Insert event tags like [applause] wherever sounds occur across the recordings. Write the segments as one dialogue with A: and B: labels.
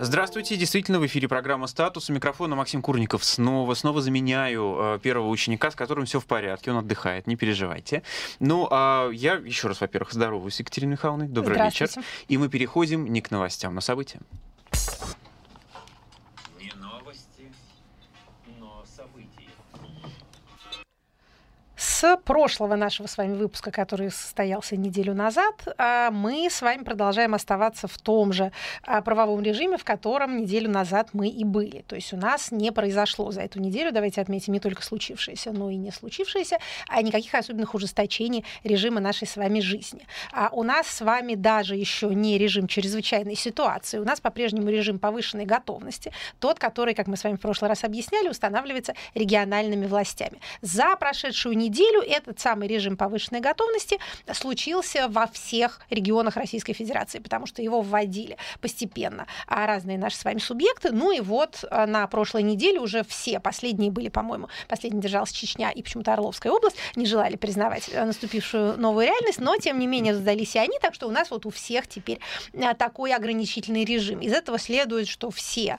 A: Здравствуйте, действительно, в эфире программа «Статус». У микрофона Максим Курников снова. Снова заменяю э, первого ученика, с которым все в порядке, он отдыхает, не переживайте. Ну, а я еще раз, во-первых, здороваюсь с Екатериной Михайловной. Добрый вечер. И мы переходим не к новостям, но событиям.
B: С прошлого нашего с вами выпуска, который состоялся неделю назад, а, мы с вами продолжаем оставаться в том же а, правовом режиме, в котором неделю назад мы и были. То есть у нас не произошло за эту неделю, давайте отметим, не только случившееся, но и не случившееся, а никаких особенных ужесточений режима нашей с вами жизни. А у нас с вами даже еще не режим чрезвычайной ситуации, у нас по-прежнему режим повышенной готовности, тот, который, как мы с вами в прошлый раз объясняли, устанавливается региональными властями. За прошедшую неделю неделю этот самый режим повышенной готовности случился во всех регионах Российской Федерации, потому что его вводили постепенно а разные наши с вами субъекты. Ну и вот а, на прошлой неделе уже все, последние были, по-моему, последний держалась Чечня и почему-то Орловская область, не желали признавать э, наступившую новую реальность, но тем не менее сдались и они, так что у нас вот у всех теперь а, такой ограничительный режим. Из этого следует, что все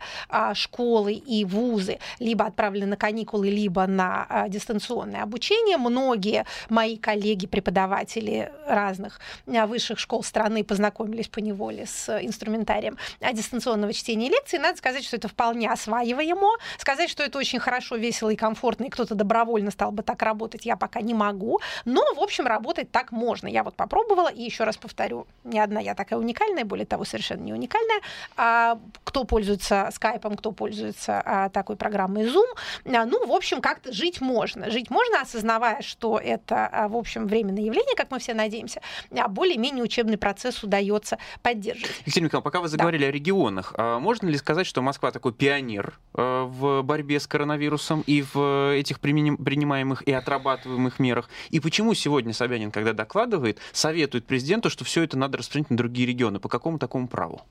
B: школы и вузы либо отправлены на каникулы, либо на дистанционное обучение многие мои коллеги, преподаватели разных а, высших школ страны познакомились по неволе с инструментарием дистанционного чтения лекций. Надо сказать, что это вполне осваиваемо. Сказать, что это очень хорошо, весело и комфортно, и кто-то добровольно стал бы так работать, я пока не могу. Но, в общем, работать так можно. Я вот попробовала, и еще раз повторю, не одна я такая уникальная, более того, совершенно не уникальная. А, кто пользуется скайпом, кто пользуется а, такой программой Zoom, а, ну, в общем, как-то жить можно. Жить можно, осознавая что это, а, в общем, временное явление, как мы все надеемся, а более-менее учебный процесс удается поддерживать.
A: Екатерина Михайловна, пока вы заговорили да. о регионах, а можно ли сказать, что Москва такой пионер а, в борьбе с коронавирусом и в этих принимаемых и отрабатываемых мерах? И почему сегодня Собянин, когда докладывает, советует президенту, что все это надо распространить на другие регионы? По какому такому праву?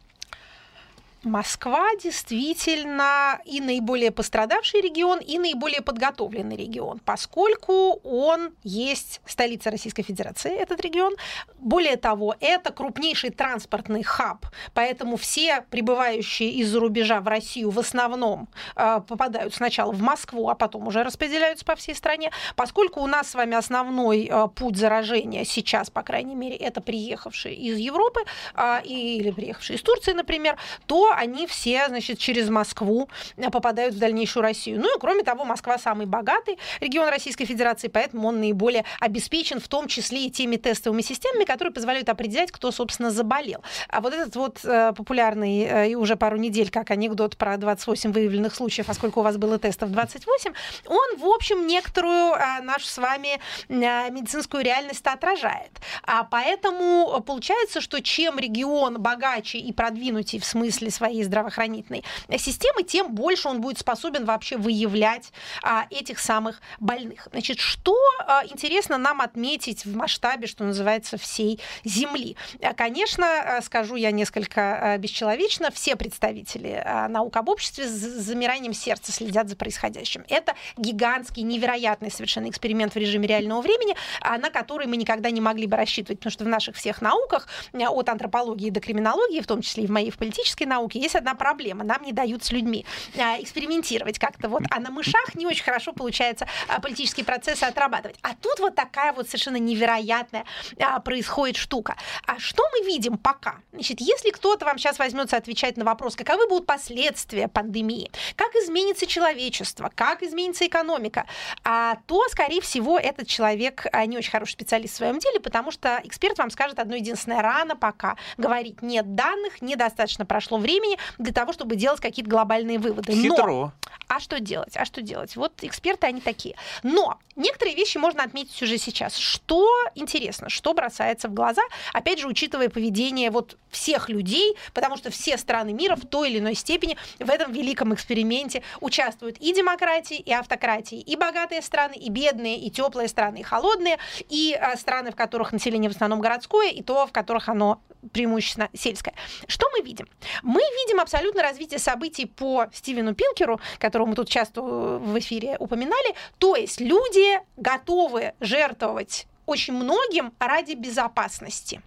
B: Москва действительно и наиболее пострадавший регион, и наиболее подготовленный регион, поскольку он есть столица Российской Федерации, этот регион. Более того, это крупнейший транспортный хаб, поэтому все прибывающие из-за рубежа в Россию в основном э, попадают сначала в Москву, а потом уже распределяются по всей стране. Поскольку у нас с вами основной э, путь заражения сейчас, по крайней мере, это приехавшие из Европы э, или приехавшие из Турции, например, то они все, значит, через Москву э, попадают в дальнейшую Россию. Ну и кроме того, Москва самый богатый регион Российской Федерации, поэтому он наиболее обеспечен, в том числе и теми тестовыми системами, которые позволяют определять, кто, собственно, заболел. А вот этот вот э, популярный э, и уже пару недель, как анекдот про 28 выявленных случаев, а сколько у вас было тестов 28, он, в общем, некоторую нашу с вами медицинскую реальность отражает. А поэтому получается, что чем регион богаче и продвинутее в смысле своей здравоохранительной системы, тем больше он будет способен вообще выявлять а, этих самых больных. Значит, что а, интересно нам отметить в масштабе, что называется, всей Земли? А, конечно, а, скажу я несколько а, бесчеловечно, все представители наук об обществе с замиранием сердца следят за происходящим. Это гигантский, невероятный совершенно эксперимент в режиме реального времени, на который мы никогда не могли бы рассчитывать, потому что в наших всех науках, от антропологии до криминологии, в том числе и в моей в политической науке, науки есть одна проблема. Нам не дают с людьми а, экспериментировать как-то вот. А на мышах не очень хорошо получается а, политические процессы отрабатывать. А тут вот такая вот совершенно невероятная а, происходит штука. А что мы видим пока? Значит, если кто-то вам сейчас возьмется отвечать на вопрос, каковы будут последствия пандемии, как изменится человечество, как изменится экономика, то, скорее всего, этот человек не очень хороший специалист в своем деле, потому что эксперт вам скажет одно единственное, рано пока говорить нет данных, недостаточно прошло время, времени для того, чтобы делать какие-то глобальные выводы.
A: Хитро. Но,
B: а что делать? А что делать? Вот эксперты, они такие. Но некоторые вещи можно отметить уже сейчас. Что интересно, что бросается в глаза, опять же, учитывая поведение вот всех людей, потому что все страны мира в той или иной степени в этом великом эксперименте участвуют и демократии, и автократии, и богатые страны, и бедные, и теплые страны, и холодные, и а, страны, в которых население в основном городское, и то, в которых оно преимущественно сельское. Что мы видим? Мы видим абсолютно развитие событий по Стивену Пинкеру, которого мы тут часто в эфире упоминали. То есть люди готовы жертвовать очень многим ради безопасности.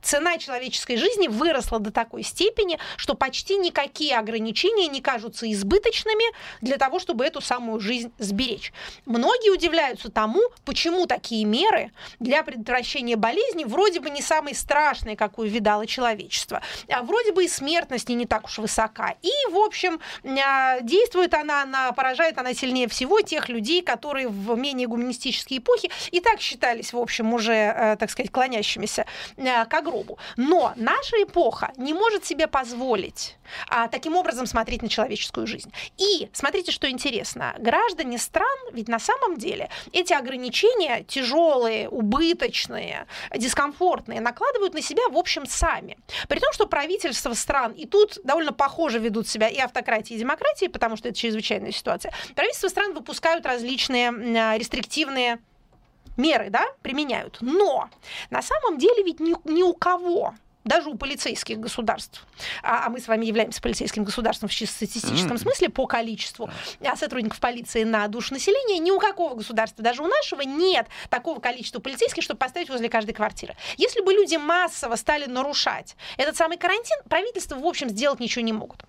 B: Цена человеческой жизни выросла до такой степени, что почти никакие ограничения не кажутся избыточными для того, чтобы эту самую жизнь сберечь. Многие удивляются тому, почему такие меры для предотвращения болезни вроде бы не самые страшные, какую видало человечество, а вроде бы и смертность не так уж высока. И, в общем, а, действует она, она поражает она сильнее всего тех людей, которые в менее гуманистические эпохи и так считались, в уже, э, так сказать, клонящимися а, к гробу. Но наша эпоха не может себе позволить а, таким образом смотреть на человеческую жизнь. И смотрите, что интересно. Граждане стран, ведь на самом деле эти ограничения тяжелые, убыточные, дискомфортные, накладывают на себя, в общем, сами. При том, что правительства стран и тут довольно похоже ведут себя и автократии, и демократии, потому что это чрезвычайная ситуация. Правительства стран выпускают различные рестриктивные меры да, применяют. Но на самом деле ведь ни, ни у кого даже у полицейских государств, а, а мы с вами являемся полицейским государством в чисто статистическом смысле по количеству а сотрудников полиции на душу населения, ни у какого государства, даже у нашего, нет такого количества полицейских, чтобы поставить возле каждой квартиры. Если бы люди массово стали нарушать этот самый карантин, правительство, в общем, сделать ничего не могут.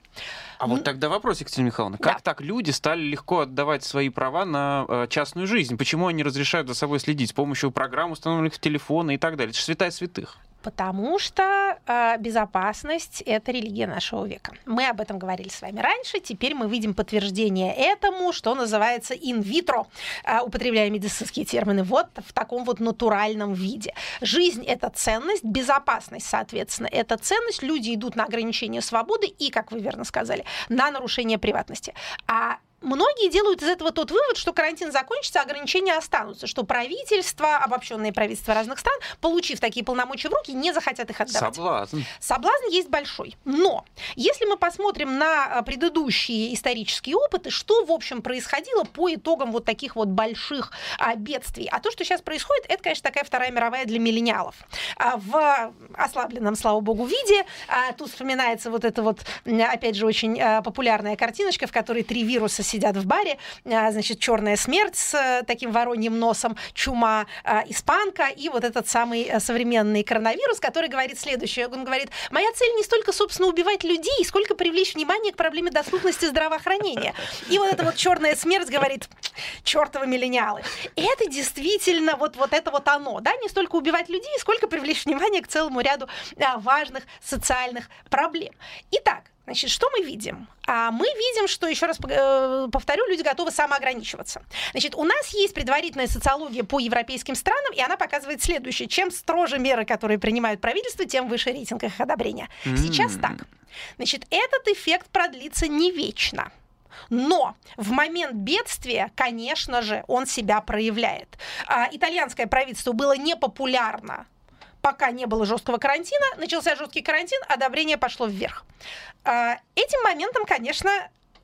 A: А вот тогда вопрос, Екатерина Михайловна, как да. так люди стали легко отдавать свои права на э, частную жизнь? Почему они разрешают за собой следить с помощью программ, установленных в телефоны и так далее? Это же святая святых.
B: Потому что э, безопасность это религия нашего века. Мы об этом говорили с вами раньше. Теперь мы видим подтверждение этому, что называется инвитро, э, употребляя медицинские термины, вот в таком вот натуральном виде. Жизнь это ценность, безопасность, соответственно, это ценность. Люди идут на ограничение свободы и, как вы верно сказали, на нарушение приватности. А Многие делают из этого тот вывод, что карантин закончится, ограничения останутся, что правительства, обобщенные правительства разных стран, получив такие полномочия в руки, не захотят их отдавать.
A: Соблазн.
B: Соблазн есть большой. Но если мы посмотрим на а, предыдущие исторические опыты, что, в общем, происходило по итогам вот таких вот больших а, бедствий. А то, что сейчас происходит, это, конечно, такая Вторая мировая для миллениалов. А, в ослабленном, слава богу, виде. А, тут вспоминается вот эта вот, опять же, очень а, популярная картиночка, в которой три вируса сидят в баре, а, значит, черная смерть с э, таким вороньим носом, чума, а, испанка и вот этот самый э, современный коронавирус, который говорит следующее. Он говорит, моя цель не столько, собственно, убивать людей, сколько привлечь внимание к проблеме доступности здравоохранения. И вот эта вот черная смерть говорит, чертовы миллениалы. Это действительно вот, вот это вот оно, да, не столько убивать людей, сколько привлечь внимание к целому ряду а, важных социальных проблем. Итак, Значит, что мы видим? А мы видим, что, еще раз э, повторю, люди готовы самоограничиваться. Значит, у нас есть предварительная социология по европейским странам, и она показывает следующее. Чем строже меры, которые принимают правительство, тем выше рейтинг их одобрения. Сейчас так. Значит, этот эффект продлится не вечно. Но в момент бедствия, конечно же, он себя проявляет. А, итальянское правительство было непопулярно пока не было жесткого карантина, начался жесткий карантин, одобрение пошло вверх. А, этим моментом, конечно,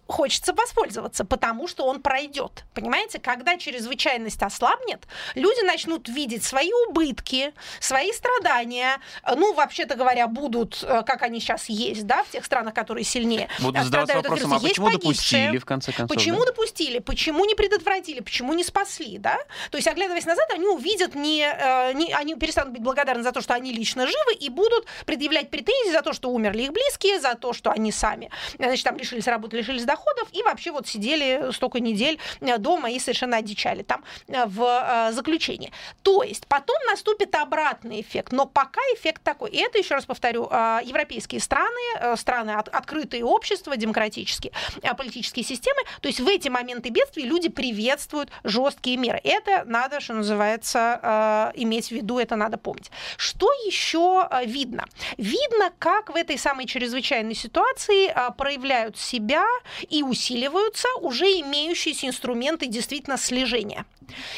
B: хочется воспользоваться, потому что он пройдет. Понимаете, когда чрезвычайность ослабнет, люди начнут видеть свои убытки, свои страдания. Ну, вообще-то говоря, будут, э, как они сейчас есть, да, в тех странах, которые сильнее.
A: Будут задаваться вопросом, а почему погибшие, допустили, в конце концов?
B: Почему
A: да?
B: допустили, почему не предотвратили, почему не спасли, да? То есть, оглядываясь назад, они увидят, не, э, не, они перестанут быть благодарны за то, что они лично живы, и будут предъявлять претензии за то, что умерли их близкие, за то, что они сами, значит, там лишились работы, лишились доходов, и вообще вот сидели столько недель э, дома и совершенно одичали там э, в э, заключении. То есть потом наступит обратный эффект, но пока эффект такой. И это, еще раз повторю, европейские страны, страны открытые общества, демократические политические системы, то есть в эти моменты бедствий люди приветствуют жесткие меры. Это надо, что называется, иметь в виду, это надо помнить. Что еще видно? Видно, как в этой самой чрезвычайной ситуации проявляют себя и усиливают усиливаются уже имеющиеся инструменты действительно слежения.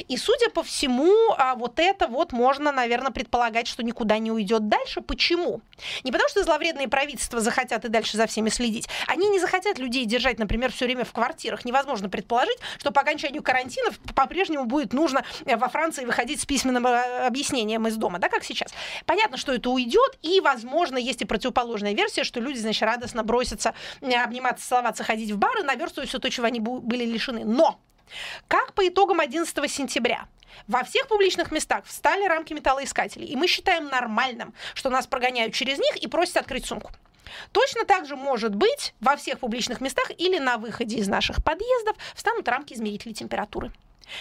B: И, судя по всему, а, вот это вот можно, наверное, предполагать, что никуда не уйдет дальше. Почему? Не потому, что зловредные правительства захотят и дальше за всеми следить. Они не захотят людей держать, например, все время в квартирах. Невозможно предположить, что по окончанию карантина по-прежнему будет нужно э, во Франции выходить с письменным э, объяснением из дома, да, как сейчас. Понятно, что это уйдет, и, возможно, есть и противоположная версия, что люди, значит, радостно бросятся обниматься, целоваться, ходить в бары, наверстывать все то, чего они были лишены. Но как по итогам 11 сентября? во всех публичных местах встали рамки металлоискателей, и мы считаем нормальным, что нас прогоняют через них и просят открыть сумку. Точно так же может быть во всех публичных местах или на выходе из наших подъездов встанут рамки измерителей температуры,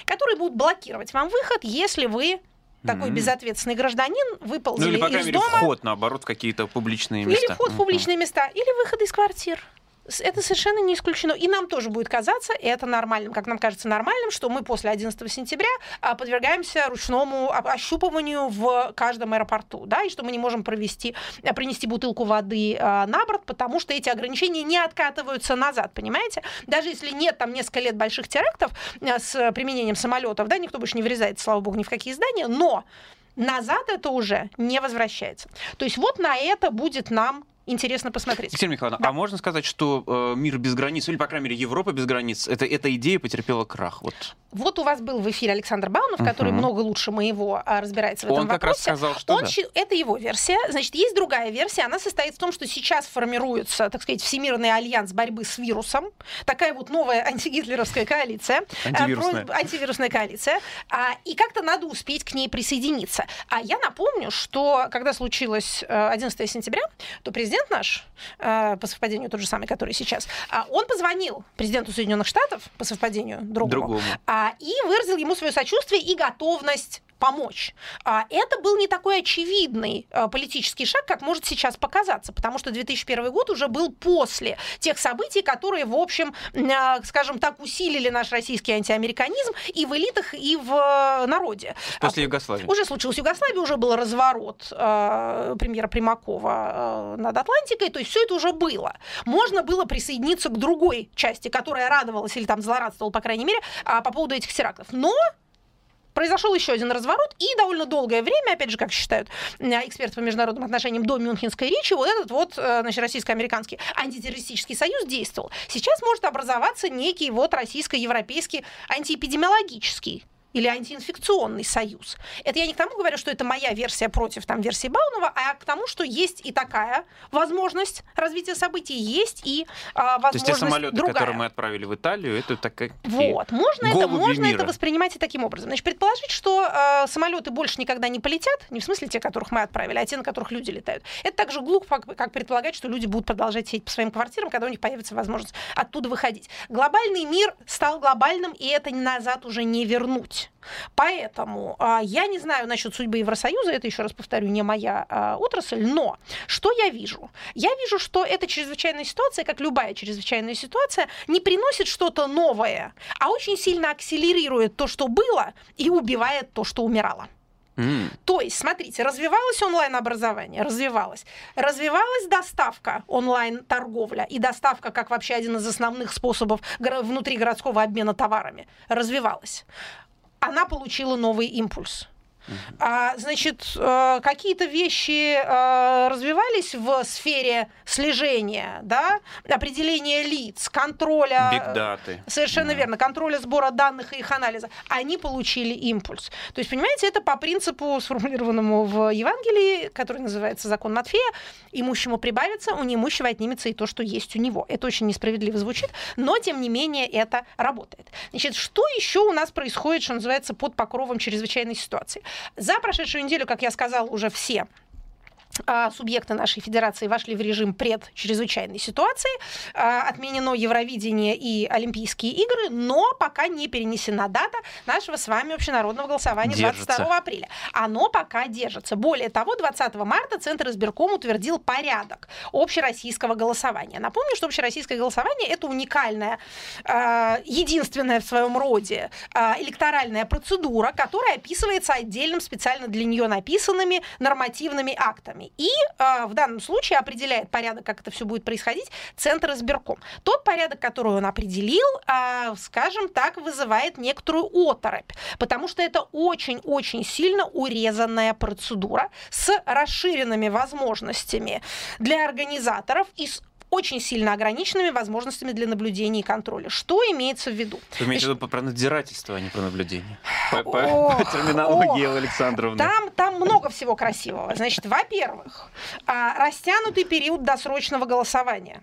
B: которые будут блокировать вам выход, если вы такой mm-hmm. безответственный гражданин выползли ну, или, по крайней мере, дома.
A: вход, наоборот, в какие-то публичные места.
B: Или вход в публичные места, или выход из квартир это совершенно не исключено. И нам тоже будет казаться это нормальным, как нам кажется нормальным, что мы после 11 сентября а, подвергаемся ручному ощупыванию в каждом аэропорту, да, и что мы не можем провести, а, принести бутылку воды а, на борт, потому что эти ограничения не откатываются назад, понимаете? Даже если нет там несколько лет больших терактов с применением самолетов, да, никто больше не врезает, слава богу, ни в какие здания, но назад это уже не возвращается. То есть вот на это будет нам интересно посмотреть.
A: Екатерина Михайловна, да. а можно сказать, что э, мир без границ, или, по крайней мере, Европа без границ, это, эта идея потерпела крах?
B: Вот. вот у вас был в эфире Александр Баунов, uh-huh. который много лучше моего а, разбирается в этом
A: Он
B: вопросе.
A: как раз сказал, что
B: Он,
A: да.
B: Это его версия. Значит, есть другая версия. Она состоит в том, что сейчас формируется, так сказать, Всемирный альянс борьбы с вирусом. Такая вот новая антигитлеровская коалиция.
A: Э, антивирусная.
B: Про, антивирусная коалиция. А, и как-то надо успеть к ней присоединиться. А я напомню, что когда случилось 11 э, сентября, то президент наш Э, по совпадению тот же самый, который сейчас, а он позвонил президенту Соединенных Штатов по совпадению другому, другому. А, и выразил ему свое сочувствие и готовность помочь. А это был не такой очевидный а, политический шаг, как может сейчас показаться, потому что 2001 год уже был после тех событий, которые, в общем, скажем так, усилили наш российский антиамериканизм и в элитах, и в э, народе.
A: После Югославии.
B: Уже случилась Югославия, уже был разворот премьера Примакова над Атлантикой, то есть все это уже было. Можно было присоединиться к другой части, которая радовалась или там злорадствовала, по крайней мере, по поводу этих терактов. Но произошел еще один разворот, и довольно долгое время, опять же, как считают эксперты по международным отношениям до Мюнхенской речи, вот этот вот э, значит, российско-американский антитеррористический союз действовал. Сейчас может образоваться некий вот российско-европейский антиэпидемиологический или антиинфекционный союз. Это я не к тому говорю, что это моя версия против там, версии Баунова, а к тому, что есть и такая возможность развития событий, есть и а, возможность То есть те самолеты, другая.
A: которые мы отправили в Италию, это такая
B: Вот, можно, это, можно это воспринимать и таким образом. Значит, предположить, что э, самолеты больше никогда не полетят, не в смысле те, которых мы отправили, а те, на которых люди летают. Это так же глупо, как предполагать, что люди будут продолжать сидеть по своим квартирам, когда у них появится возможность оттуда выходить. Глобальный мир стал глобальным, и это назад уже не вернуть. Поэтому а, я не знаю насчет судьбы Евросоюза, это еще раз повторю, не моя а, отрасль, но что я вижу? Я вижу, что эта чрезвычайная ситуация, как любая чрезвычайная ситуация, не приносит что-то новое, а очень сильно акселерирует то, что было, и убивает то, что умирало. Mm. То есть, смотрите, развивалось онлайн-образование, развивалось. Развивалась доставка, онлайн-торговля и доставка как вообще один из основных способов внутригородского обмена товарами. Развивалась она получила новый импульс. А, значит, э, какие-то вещи э, развивались в сфере слежения, да, определения лиц, контроля...
A: Бигдаты.
B: Совершенно mm. верно, контроля сбора данных и их анализа. Они получили импульс. То есть, понимаете, это по принципу, сформулированному в Евангелии, который называется закон Матфея, имущему прибавится, у неимущего отнимется и то, что есть у него. Это очень несправедливо звучит, но, тем не менее, это работает. Значит, что еще у нас происходит, что называется, под покровом чрезвычайной ситуации? За прошедшую неделю, как я сказала, уже все субъекты нашей федерации вошли в режим пред-чрезвычайной ситуации. А, отменено Евровидение и Олимпийские игры, но пока не перенесена дата нашего с вами общенародного голосования держится. 22 апреля. Оно пока держится. Более того, 20 марта Центр избирком утвердил порядок общероссийского голосования. Напомню, что общероссийское голосование это уникальная, а, единственная в своем роде электоральная процедура, которая описывается отдельным специально для нее написанными нормативными актами выборами. И э, в данном случае определяет порядок, как это все будет происходить, Центр избирком. Тот порядок, который он определил, э, скажем так, вызывает некоторую оторопь, потому что это очень-очень сильно урезанная процедура с расширенными возможностями для организаторов и с очень сильно ограниченными возможностями для наблюдения и контроля. Что имеется в виду?
A: Вы имеете в виду про надзирательство, а не про наблюдение? По, по, [laughs] терминологии Александровны.
B: Там, там много всего красивого. Значит, во-первых, а, растянутый период досрочного голосования.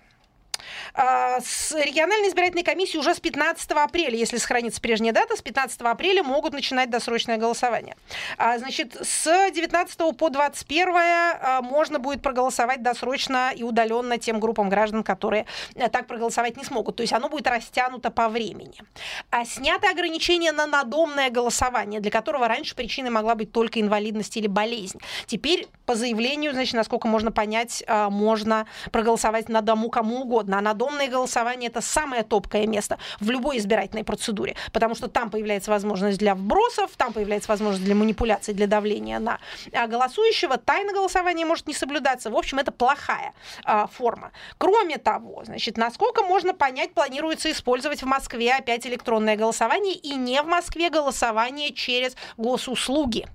B: А, с региональной избирательной комиссией уже с 15 апреля, если сохранится прежняя дата, с 15 апреля могут начинать досрочное голосование. А, значит, с 19 по 21 а, можно будет проголосовать досрочно и удаленно тем группам граждан, которые э, так проголосовать не смогут. То есть оно будет растянуто по времени. А сняты ограничения на надомное голосование, для которого раньше причиной могла быть только инвалидность или болезнь. Теперь по заявлению, значит, насколько можно понять, можно проголосовать на дому кому угодно. А надомное голосование это самое топкое место в любой избирательной процедуре, потому что там появляется возможность для вбросов, там появляется возможность для манипуляций, для давления на а голосующего. Тайна голосования может не соблюдаться. В общем, это плохая а, форма. Кроме того, значит, насколько можно понять, планируется использовать в Москве опять электронное голосование и не в Москве голосование через госуслуги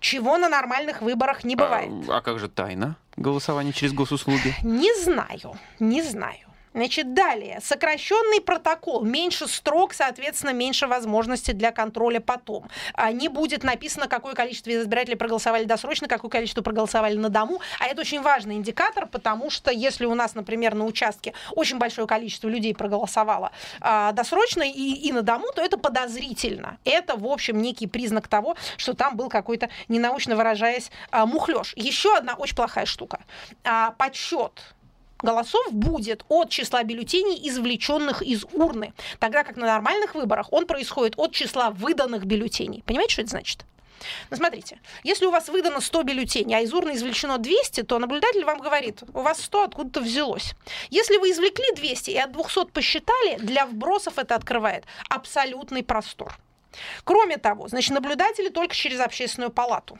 B: чего на нормальных выборах не бывает.
A: А, а как же тайна голосования через госуслуги?
B: Не знаю, не знаю. Значит, далее. Сокращенный протокол. Меньше строк, соответственно, меньше возможностей для контроля потом. А не будет написано, какое количество избирателей проголосовали досрочно, какое количество проголосовали на дому. А это очень важный индикатор, потому что если у нас, например, на участке очень большое количество людей проголосовало а, досрочно и, и на дому, то это подозрительно. Это, в общем, некий признак того, что там был какой-то, ненаучно выражаясь, а, мухлёж. Еще одна очень плохая штука. А, подсчет голосов будет от числа бюллетеней, извлеченных из урны, тогда как на нормальных выборах он происходит от числа выданных бюллетеней. Понимаете, что это значит? Ну, смотрите, если у вас выдано 100 бюллетеней, а из урны извлечено 200, то наблюдатель вам говорит, у вас 100 откуда-то взялось. Если вы извлекли 200 и от 200 посчитали, для вбросов это открывает абсолютный простор. Кроме того, значит, наблюдатели только через общественную палату.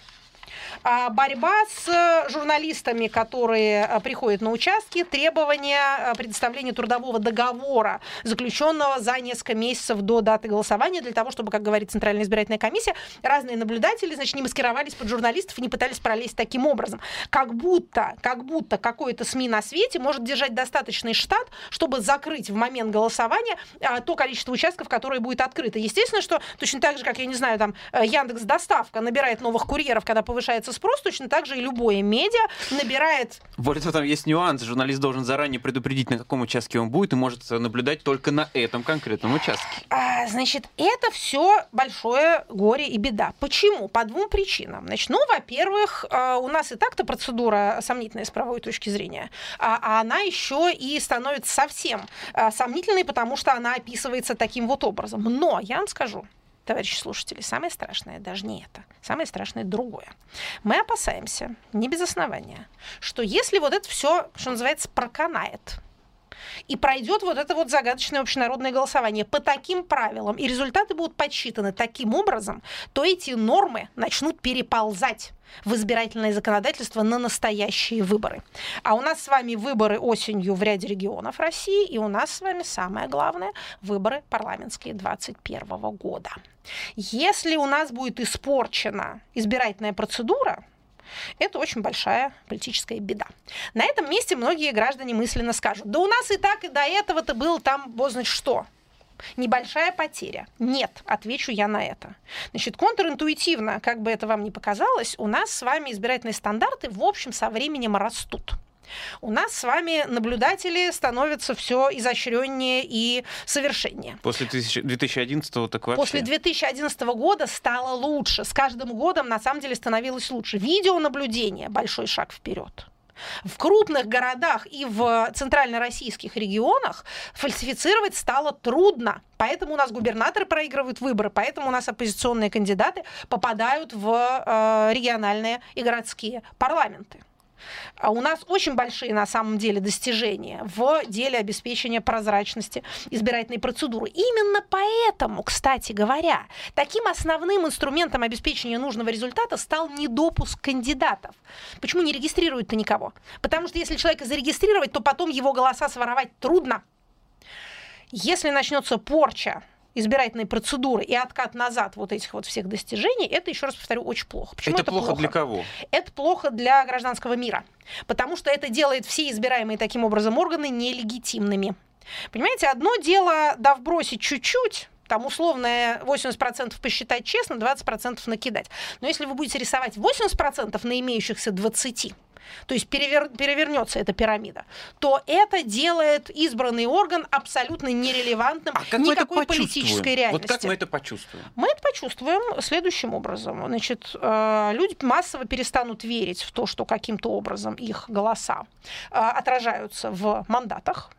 B: А, борьба с журналистами, которые а, приходят на участки, требования а, предоставления трудового договора, заключенного за несколько месяцев до даты голосования, для того, чтобы, как говорит Центральная избирательная комиссия, разные наблюдатели, значит, не маскировались под журналистов и не пытались пролезть таким образом. Как будто, как будто какое-то СМИ на свете может держать достаточный штат, чтобы закрыть в момент голосования то количество участков, которое будет открыто. Естественно, что точно так же, как, я не знаю, там, э, Яндекс Доставка набирает новых курьеров, когда повышается спрос, точно так же и любое медиа набирает...
A: Вот это там есть нюанс. Журналист должен заранее предупредить, на каком участке он будет, и может наблюдать только на этом конкретном участке.
B: А, значит, это все большое горе и беда. Почему? По двум причинам. Значит, ну, во-первых, а, у нас и так-то процедура сомнительная с правовой точки зрения, а, а она еще и становится совсем а, сомнительной, потому что она описывается таким вот образом. Но я вам скажу, товарищи слушатели, самое страшное даже не это. Самое страшное другое. Мы опасаемся, не без основания, что если вот это все, что называется, проканает, и пройдет вот это вот загадочное общенародное голосование по таким правилам, и результаты будут подсчитаны таким образом, то эти нормы начнут переползать в избирательное законодательство на настоящие выборы. А у нас с вами выборы осенью в ряде регионов России, и у нас с вами самое главное выборы парламентские 2021 года. Если у нас будет испорчена избирательная процедура, это очень большая политическая беда. На этом месте многие граждане мысленно скажут, да у нас и так, и до этого-то было там, бог знает что. Небольшая потеря. Нет, отвечу я на это. Значит, контринтуитивно, как бы это вам ни показалось, у нас с вами избирательные стандарты, в общем, со временем растут у нас с вами наблюдатели становятся все изощреннее и совершеннее.
A: После 2011 так вообще?
B: После 2011 года стало лучше. С каждым годом на самом деле становилось лучше. Видеонаблюдение – большой шаг вперед. В крупных городах и в центрально-российских регионах фальсифицировать стало трудно. Поэтому у нас губернаторы проигрывают выборы, поэтому у нас оппозиционные кандидаты попадают в э, региональные и городские парламенты. А у нас очень большие на самом деле достижения в деле обеспечения прозрачности избирательной процедуры. Именно поэтому, кстати говоря, таким основным инструментом обеспечения нужного результата стал недопуск кандидатов. Почему не регистрируют-то никого? Потому что если человека зарегистрировать, то потом его голоса своровать трудно. Если начнется порча избирательной процедуры и откат назад вот этих вот всех достижений, это, еще раз повторю, очень плохо.
A: Почему это, это плохо, плохо для кого?
B: Это плохо для гражданского мира, потому что это делает все избираемые таким образом органы нелегитимными. Понимаете, одно дело, да, вбросить чуть-чуть, там условное 80% посчитать честно, 20% накидать. Но если вы будете рисовать 80% на имеющихся 20, то есть перевер, перевернется эта пирамида, то это делает избранный орган абсолютно нерелевантным
A: а как
B: никакой политической реальности.
A: Вот как мы это почувствуем?
B: Мы это почувствуем следующим образом. Значит, э, люди массово перестанут верить в то, что каким-то образом их голоса э, отражаются в мандатах,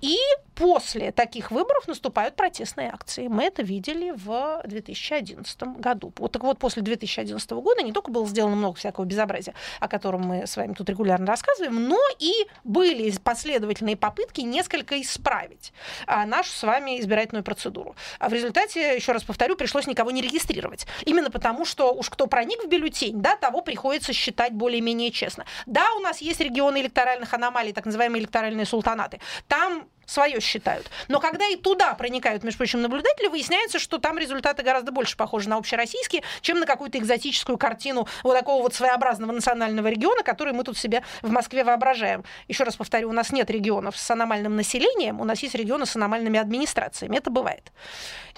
B: и после таких выборов наступают протестные акции. Мы это видели в 2011 году. Вот так вот, после 2011 года не только было сделано много всякого безобразия, о котором мы с вами тут регулярно рассказываем, но и были последовательные попытки несколько исправить а, нашу с вами избирательную процедуру. А в результате, еще раз повторю, пришлось никого не регистрировать. Именно потому, что уж кто проник в бюллетень, да, того приходится считать более-менее честно. Да, у нас есть регионы электоральных аномалий, так называемые электоральные султанаты. Там свое считают. Но когда и туда проникают, между прочим, наблюдатели, выясняется, что там результаты гораздо больше похожи на общероссийские, чем на какую-то экзотическую картину вот такого вот своеобразного национального региона, который мы тут себе в Москве воображаем. Еще раз повторю, у нас нет регионов с аномальным населением, у нас есть регионы с аномальными администрациями. Это бывает.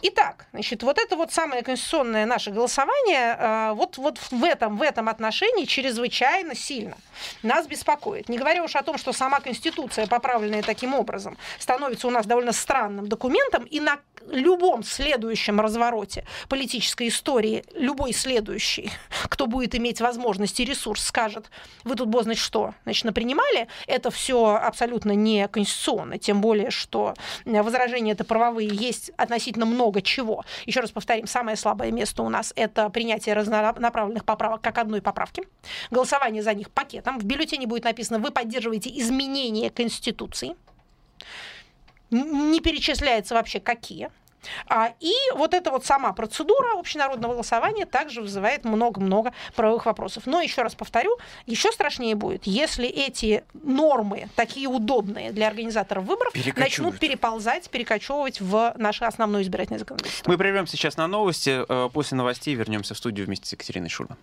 B: Итак, значит, вот это вот самое конституционное наше голосование э, вот, вот в, этом, в этом отношении чрезвычайно сильно нас беспокоит. Не говоря уж о том, что сама Конституция, поправленная таким образом, становится у нас довольно странным документом, и на любом следующем развороте политической истории, любой следующий, кто будет иметь возможность и ресурс, скажет, вы тут, бог, значит, что, значит, напринимали, это все абсолютно не конституционно, тем более, что возражения это правовые есть относительно много чего. Еще раз повторим, самое слабое место у нас это принятие разнонаправленных поправок как одной поправки, голосование за них пакетом. В бюллетене будет написано, вы поддерживаете изменения Конституции, не перечисляется вообще какие. А, и вот эта вот сама процедура общенародного голосования также вызывает много-много правовых вопросов. Но еще раз повторю, еще страшнее будет, если эти нормы, такие удобные для организаторов выборов, начнут переползать, перекочевывать в наше основное избирательное законодательство.
A: Мы прервем сейчас на новости. Э, после новостей вернемся в студию вместе с Екатериной Шурман.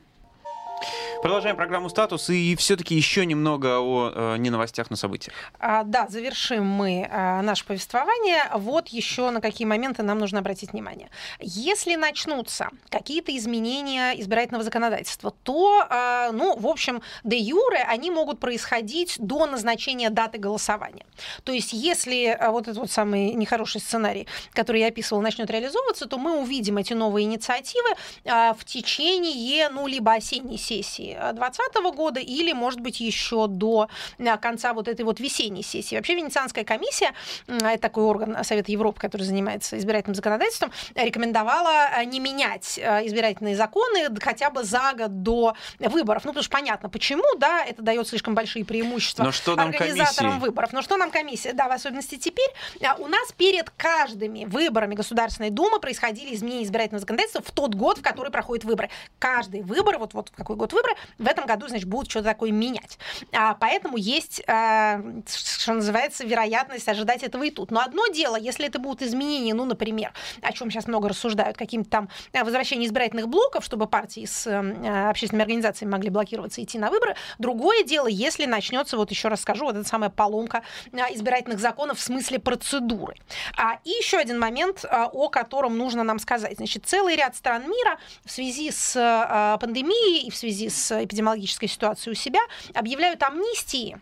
A: Продолжаем программу «Статус» и все-таки еще немного о э, не новостях, но событиях.
B: А, да, завершим мы а, наше повествование. Вот еще на какие моменты нам нужно обратить внимание. Если начнутся какие-то изменения избирательного законодательства, то, а, ну, в общем, де юре они могут происходить до назначения даты голосования. То есть, если а, вот этот вот самый нехороший сценарий, который я описывал, начнет реализовываться, то мы увидим эти новые инициативы а, в течение, ну, либо осенней сессии 2020 года или, может быть, еще до э, конца вот этой вот весенней сессии. Вообще Венецианская комиссия, это такой орган Совета Европы, который занимается избирательным законодательством, рекомендовала э, не менять э, избирательные законы хотя бы за год до выборов. Ну, потому что понятно, почему, да, это дает слишком большие преимущества
A: Но что нам
B: организаторам
A: комиссии?
B: выборов. Но что нам комиссия? Да, в особенности теперь. У нас перед каждыми выборами Государственной Думы происходили изменения избирательного законодательства в тот год, в который проходят выборы. Каждый выбор, вот, вот какой год выборы, в этом году, значит, будут что-то такое менять. А, поэтому есть, а, что называется, вероятность ожидать этого и тут. Но одно дело, если это будут изменения, ну, например, о чем сейчас много рассуждают, каким-то там а, возвращение избирательных блоков, чтобы партии с а, общественными организациями могли блокироваться и идти на выборы. Другое дело, если начнется, вот еще раз скажу, вот эта самая поломка избирательных законов в смысле процедуры. А, и еще один момент, о котором нужно нам сказать. Значит, целый ряд стран мира в связи с пандемией и в связи с эпидемиологической ситуацией у себя, объявляют амнистии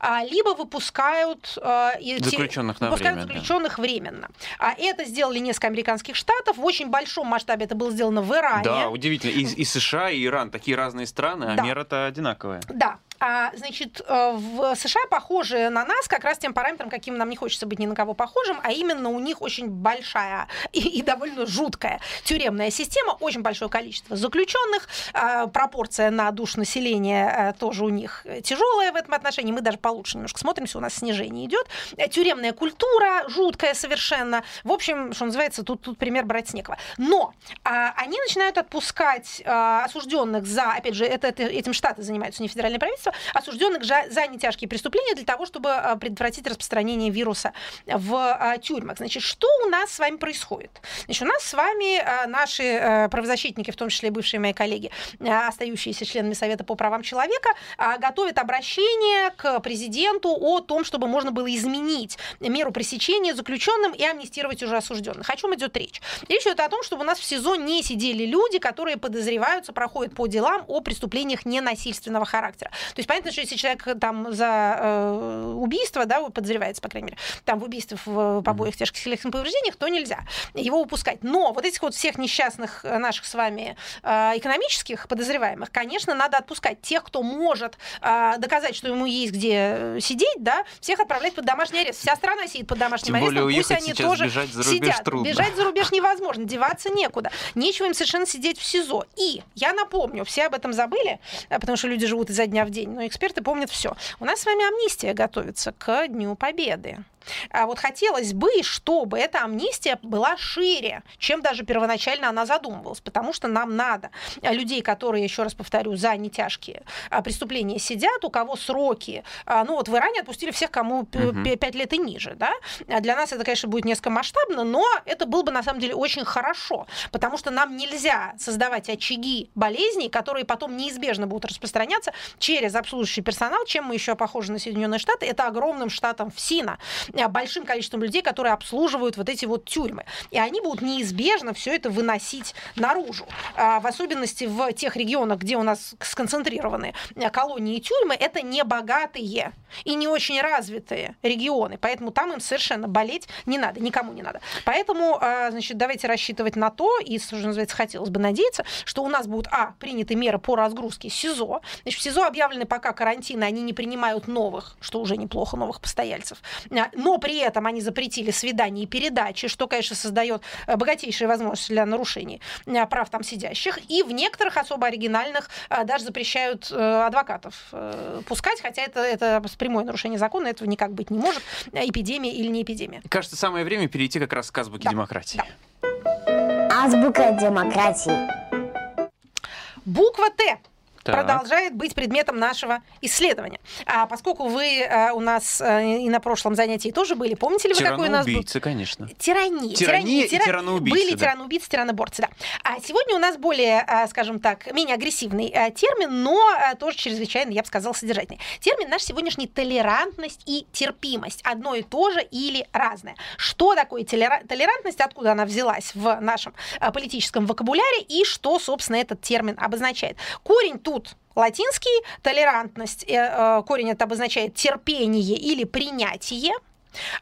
B: а, либо выпускают
A: э, заключенных, на
B: выпускают
A: время,
B: заключенных да. временно. А это сделали несколько американских штатов. В очень большом масштабе это было сделано в Иране.
A: Да, удивительно. И, и США, и Иран такие разные страны, а да. мера-то одинаковая.
B: Да. А, значит, э, в США похожи на нас как раз тем параметром, каким нам не хочется быть ни на кого похожим, а именно у них очень большая [laughs] и, и довольно жуткая тюремная система, очень большое количество заключенных, а, пропорция на душ населения а, тоже у них тяжелая в этом отношении. Мы даже получше немножко смотримся, у нас снижение идет. Тюремная культура жуткая совершенно. В общем, что называется, тут, тут пример брать с некого. Но а, они начинают отпускать а, осужденных за, опять же, это, это, этим штаты занимаются, не федеральное правительство, правительства, осужденных за нетяжкие преступления для того, чтобы а, предотвратить распространение вируса в а, тюрьмах. Значит, что у нас с вами происходит? Значит, у нас с вами а, наши правозащитники, в том числе бывшие мои коллеги, остающиеся членами Совета по правам человека, готовят обращение к президенту о том, чтобы можно было изменить меру пресечения заключенным и амнистировать уже осужденных. О чем идет речь? Речь идет о том, чтобы у нас в СИЗО не сидели люди, которые подозреваются, проходят по делам о преступлениях ненасильственного характера. То есть понятно, что если человек там за э, убийство, да, подозревается, по крайней мере, там в убийстве, в побоях, тяжких телесных повреждениях, то нельзя его упускать. Но вот этих вот всех несчастных э, наших с вами э, экономических подозреваемых, конечно, надо отпускать. Тех, кто может э, доказать, что ему есть где сидеть, да, всех отправлять под домашний арест. Вся страна сидит под домашним
A: Тем более
B: арестом, пусть они тоже
A: бежать за рубеж
B: сидят.
A: Трудно.
B: Бежать за рубеж невозможно, деваться некуда. Нечего им совершенно сидеть в СИЗО. И я напомню, все об этом забыли, потому что люди живут изо дня в день, но эксперты помнят все. У нас с вами амнистия готовится к Дню Победы. А вот хотелось бы, чтобы эта амнистия была шире, чем даже первоначально она задумывалась, потому что нам надо людей, которые, еще раз повторю, за нетяжкие а, преступления сидят, у кого сроки, а, ну вот в Иране отпустили всех, кому 5 лет и ниже, да, для нас это, конечно, будет несколько масштабно, но это было бы на самом деле очень хорошо, потому что нам нельзя создавать очаги болезней, которые потом неизбежно будут распространяться через обслуживающий персонал, чем мы еще похожи на Соединенные Штаты, это огромным штатом ФСИНа, большим количеством людей, которые обслуживают вот эти вот тюрьмы. И они будут неизбежно все это выносить наружу. А, в особенности в тех регионах, где у нас сконцентрированы э, колонии и тюрьмы, это не богатые и не очень развитые регионы. Поэтому там им совершенно болеть не надо, никому не надо. Поэтому, а, значит, давайте рассчитывать на то, и, что называется, хотелось бы надеяться, что у нас будут, а, приняты меры по разгрузке СИЗО. Значит, в СИЗО объявлены пока карантины, они не принимают новых, что уже неплохо, новых постояльцев. Но при этом они запретили свидания и передачи, что, конечно, создает э, богатейшие возможности для нарушений э, прав там сидящих. И в некоторых особо оригинальных э, даже запрещают адвокатов пускать, хотя это, это прямое нарушение закона, этого никак быть не может, эпидемия или не эпидемия.
A: Кажется, самое время перейти как раз к азбуке да. демократии.
C: Да. Азбука демократии.
B: Буква Т так. продолжает быть предметом нашего исследования. А поскольку вы а, у нас а, и на прошлом занятии тоже были, помните ли вы, какой у нас был?
A: конечно.
B: Тирания.
A: Тирания, тирания тираноубийцы.
B: Были да. тираноубийцы, тираноборцы, да. А сегодня у нас более, а, скажем так, менее агрессивный а, термин, но а, тоже чрезвычайно, я бы сказала, содержательный. Термин наш сегодняшний толерантность и терпимость. Одно и то же или разное. Что такое толерантность, откуда она взялась в нашем а, политическом вокабуляре и что, собственно, этот термин обозначает. Корень тут тут латинский, толерантность, э, э, корень это обозначает терпение или принятие –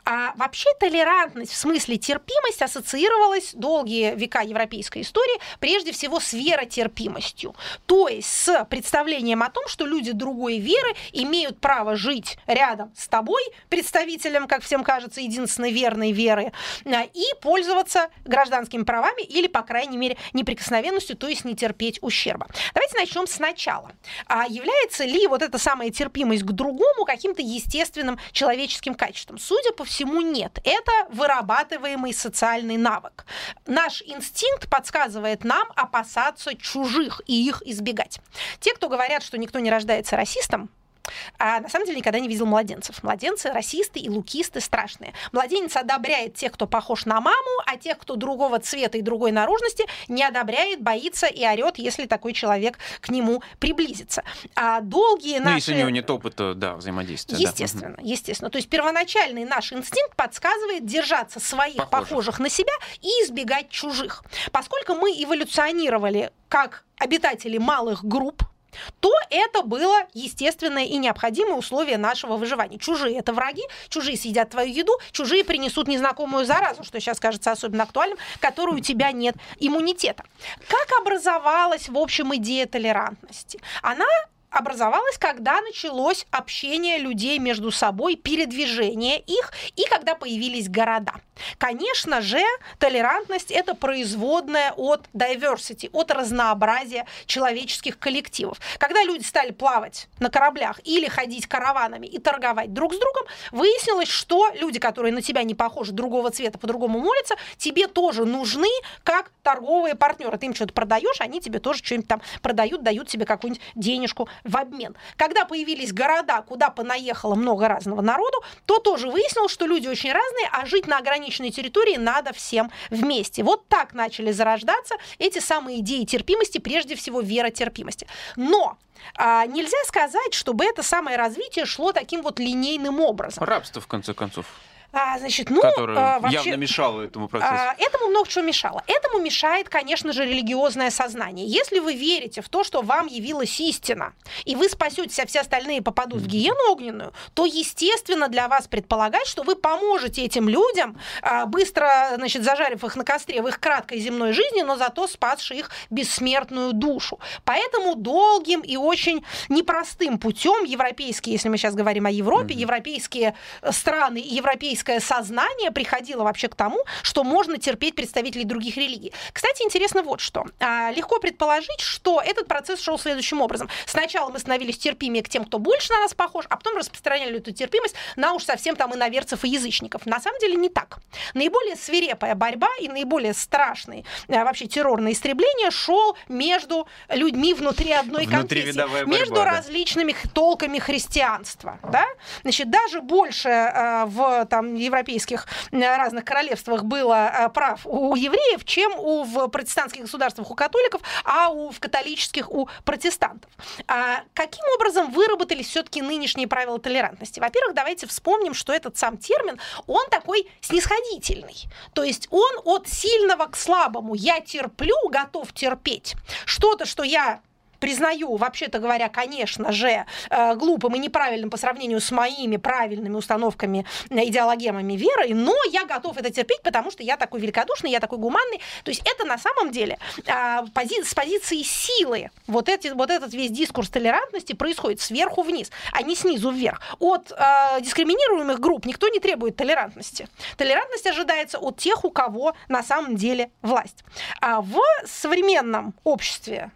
B: а вообще толерантность в смысле терпимость ассоциировалась долгие века европейской истории прежде всего с веротерпимостью, то есть с представлением о том, что люди другой веры имеют право жить рядом с тобой, представителем, как всем кажется, единственной верной веры, а, и пользоваться гражданскими правами или, по крайней мере, неприкосновенностью, то есть не терпеть ущерба. Давайте начнем сначала. А является ли вот эта самая терпимость к другому каким-то естественным человеческим качеством? Судя по всему, нет. Это вырабатываемый социальный навык. Наш инстинкт подсказывает нам опасаться чужих и их избегать. Те, кто говорят, что никто не рождается расистом, а на самом деле никогда не видел младенцев. Младенцы расисты и лукисты страшные. Младенец одобряет тех, кто похож на маму, а тех, кто другого цвета и другой наружности, не одобряет, боится и орет, если такой человек к нему приблизится. А долгие
A: ну,
B: наши...
A: если у него нет опыта, да, взаимодействия.
B: Естественно, да. естественно. То есть первоначальный наш инстинкт подсказывает держаться своих похожих, похожих на себя и избегать чужих. Поскольку мы эволюционировали как обитатели малых групп, то это было естественное и необходимое условие нашего выживания. Чужие – это враги, чужие съедят твою еду, чужие принесут незнакомую заразу, что сейчас кажется особенно актуальным, которой у тебя нет иммунитета. Как образовалась, в общем, идея толерантности? Она образовалась, когда началось общение людей между собой, передвижение их, и когда появились города. Конечно же, толерантность – это производная от diversity, от разнообразия человеческих коллективов. Когда люди стали плавать на кораблях или ходить караванами и торговать друг с другом, выяснилось, что люди, которые на тебя не похожи, другого цвета, по-другому молятся, тебе тоже нужны как торговые партнеры. Ты им что-то продаешь, они тебе тоже что-нибудь там продают, дают тебе какую-нибудь денежку в обмен. Когда появились города, куда понаехало много разного народу, то тоже выяснилось, что люди очень разные, а жить на ограниченной территории надо всем вместе. Вот так начали зарождаться эти самые идеи терпимости, прежде всего веротерпимости. Но а, нельзя сказать, чтобы это самое развитие шло таким вот линейным образом.
A: Рабство, в конце концов.
B: А, значит, ну,
A: которая
B: а, вообще,
A: явно мешала этому процессу.
B: а, этому много чего мешало. Этому мешает, конечно же, религиозное сознание. Если вы верите в то, что вам явилась истина, и вы спасетесь, а все остальные попадут в гиену огненную, то, естественно, для вас предполагать, что вы поможете этим людям, а, быстро, значит, зажарив их на костре в их краткой земной жизни, но зато спасши их бессмертную душу. Поэтому долгим и очень непростым путем европейские, если мы сейчас говорим о Европе, европейские э, страны и европейское сознание приходило вообще к тому, что можно терпеть представителей других религий. Кстати, интересно вот что. А, Легко предположить, что этот процесс шел следующим образом. Сначала мы становились терпимее к тем, кто больше на нас похож, а потом распространяли эту терпимость на уж совсем там иноверцев и язычников. На самом деле не так. Наиболее свирепая борьба и наиболее страшный а, вообще террор на истребление шел между людьми внутри одной конфессии.
A: Борьба,
B: Между
A: да.
B: различными толками христианства. Да? Значит, даже больше э, в там, европейских э, разных королевствах было э, прав у евреев, чем у, в протестантских государствах у католиков, а у, в католических у протестантов. А каким образом выработались все-таки нынешние правила толерантности? Во-первых, давайте вспомним, что этот сам термин, он такой снисходительный. То есть он от сильного к слабому. Я терплю, готов терпеть. Что-то, что я признаю, вообще-то говоря, конечно же, э, глупым и неправильным по сравнению с моими правильными установками, э, идеологемами веры, но я готов это терпеть, потому что я такой великодушный, я такой гуманный. То есть это на самом деле а, пози- с позиции силы вот, эти, вот этот весь дискурс толерантности происходит сверху вниз, а не снизу вверх. От э, дискриминируемых групп никто не требует толерантности. Толерантность ожидается от тех, у кого на самом деле власть. А в современном обществе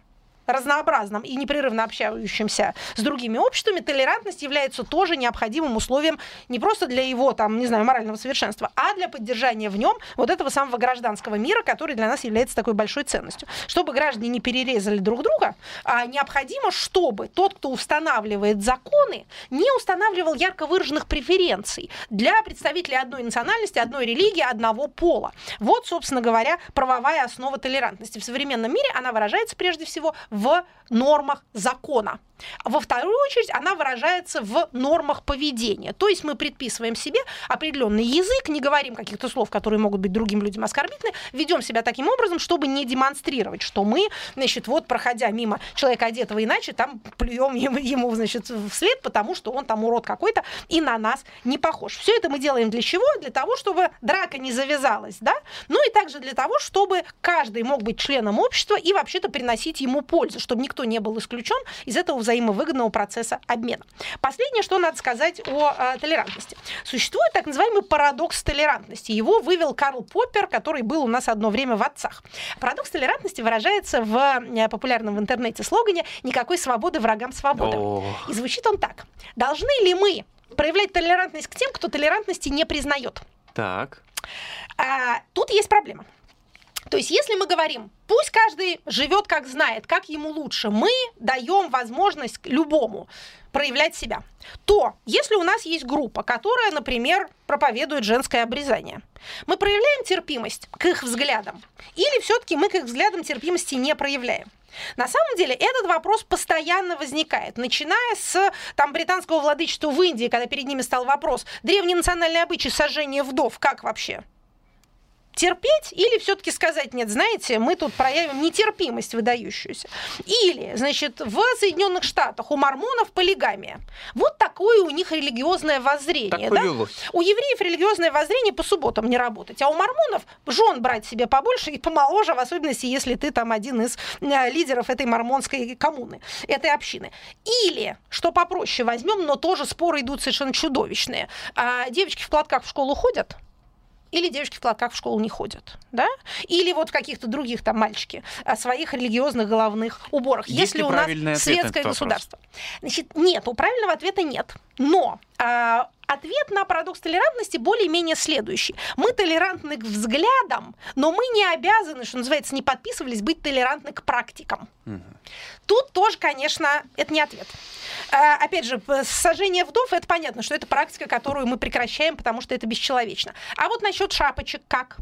B: разнообразном и непрерывно общающимся с другими обществами, толерантность является тоже необходимым условием не просто для его, там, не знаю, морального совершенства, а для поддержания в нем вот этого самого гражданского мира, который для нас является такой большой ценностью. Чтобы граждане не перерезали друг друга, а, необходимо, чтобы тот, кто устанавливает законы, не устанавливал ярко выраженных преференций для представителей одной национальности, одной религии, одного пола. Вот, собственно говоря, правовая основа толерантности. В современном мире она выражается прежде всего в нормах закона. Во вторую очередь она выражается в нормах поведения. То есть мы предписываем себе определенный язык, не говорим каких-то слов, которые могут быть другим людям оскорбительны, ведем себя таким образом, чтобы не демонстрировать, что мы, значит, вот проходя мимо человека одетого иначе, там плюем ему, значит, вслед, потому что он там урод какой-то и на нас не похож. Все это мы делаем для чего? Для того, чтобы драка не завязалась, да? Ну и также для того, чтобы каждый мог быть членом общества и вообще-то приносить ему пользу, чтобы никто не был исключен из этого взаимовыгодного процесса обмена. Последнее, что надо сказать о э, толерантности. Существует так называемый парадокс толерантности. Его вывел Карл Поппер, который был у нас одно время в «Отцах». Парадокс толерантности выражается в э, популярном в интернете слогане «Никакой свободы врагам свободы».
A: О.
B: И звучит он так. Должны ли мы проявлять толерантность к тем, кто толерантности не признает?
A: Так.
B: А, тут есть проблема. То есть, если мы говорим, пусть каждый живет как знает, как ему лучше, мы даем возможность любому проявлять себя, то если у нас есть группа, которая, например, проповедует женское обрезание, мы проявляем терпимость к их взглядам, или все-таки мы к их взглядам терпимости не проявляем? На самом деле этот вопрос постоянно возникает, начиная с там, британского владычества в Индии, когда перед ними стал вопрос, древний национальный обычай сожжения вдов, как вообще? Терпеть или все-таки сказать, нет, знаете, мы тут проявим нетерпимость выдающуюся. Или, значит, в Соединенных Штатах у мормонов полигамия. Вот такое у них религиозное воззрение.
A: Так
B: да?
A: повелось.
B: У евреев религиозное воззрение по субботам не работать, а у мормонов жен брать себе побольше и помоложе, в особенности, если ты там один из э, лидеров этой мормонской коммуны, этой общины. Или, что попроще возьмем, но тоже споры идут совершенно чудовищные. А девочки в платках в школу ходят? Или девочки в платках в школу не ходят, да? Или вот в каких-то других там мальчики о своих религиозных головных уборах.
A: Есть
B: Если
A: ли
B: у нас светское
A: этот вопрос?
B: государство. Значит, нет, у правильного ответа нет. Но а, ответ на парадокс толерантности более-менее следующий. Мы толерантны к взглядам, но мы не обязаны, что называется, не подписывались быть толерантны к практикам. Тут тоже, конечно, это не ответ. А, Опять же, сожжение вдов, это понятно, что это практика, которую мы прекращаем, потому что это бесчеловечно. А вот насчет шапочек как?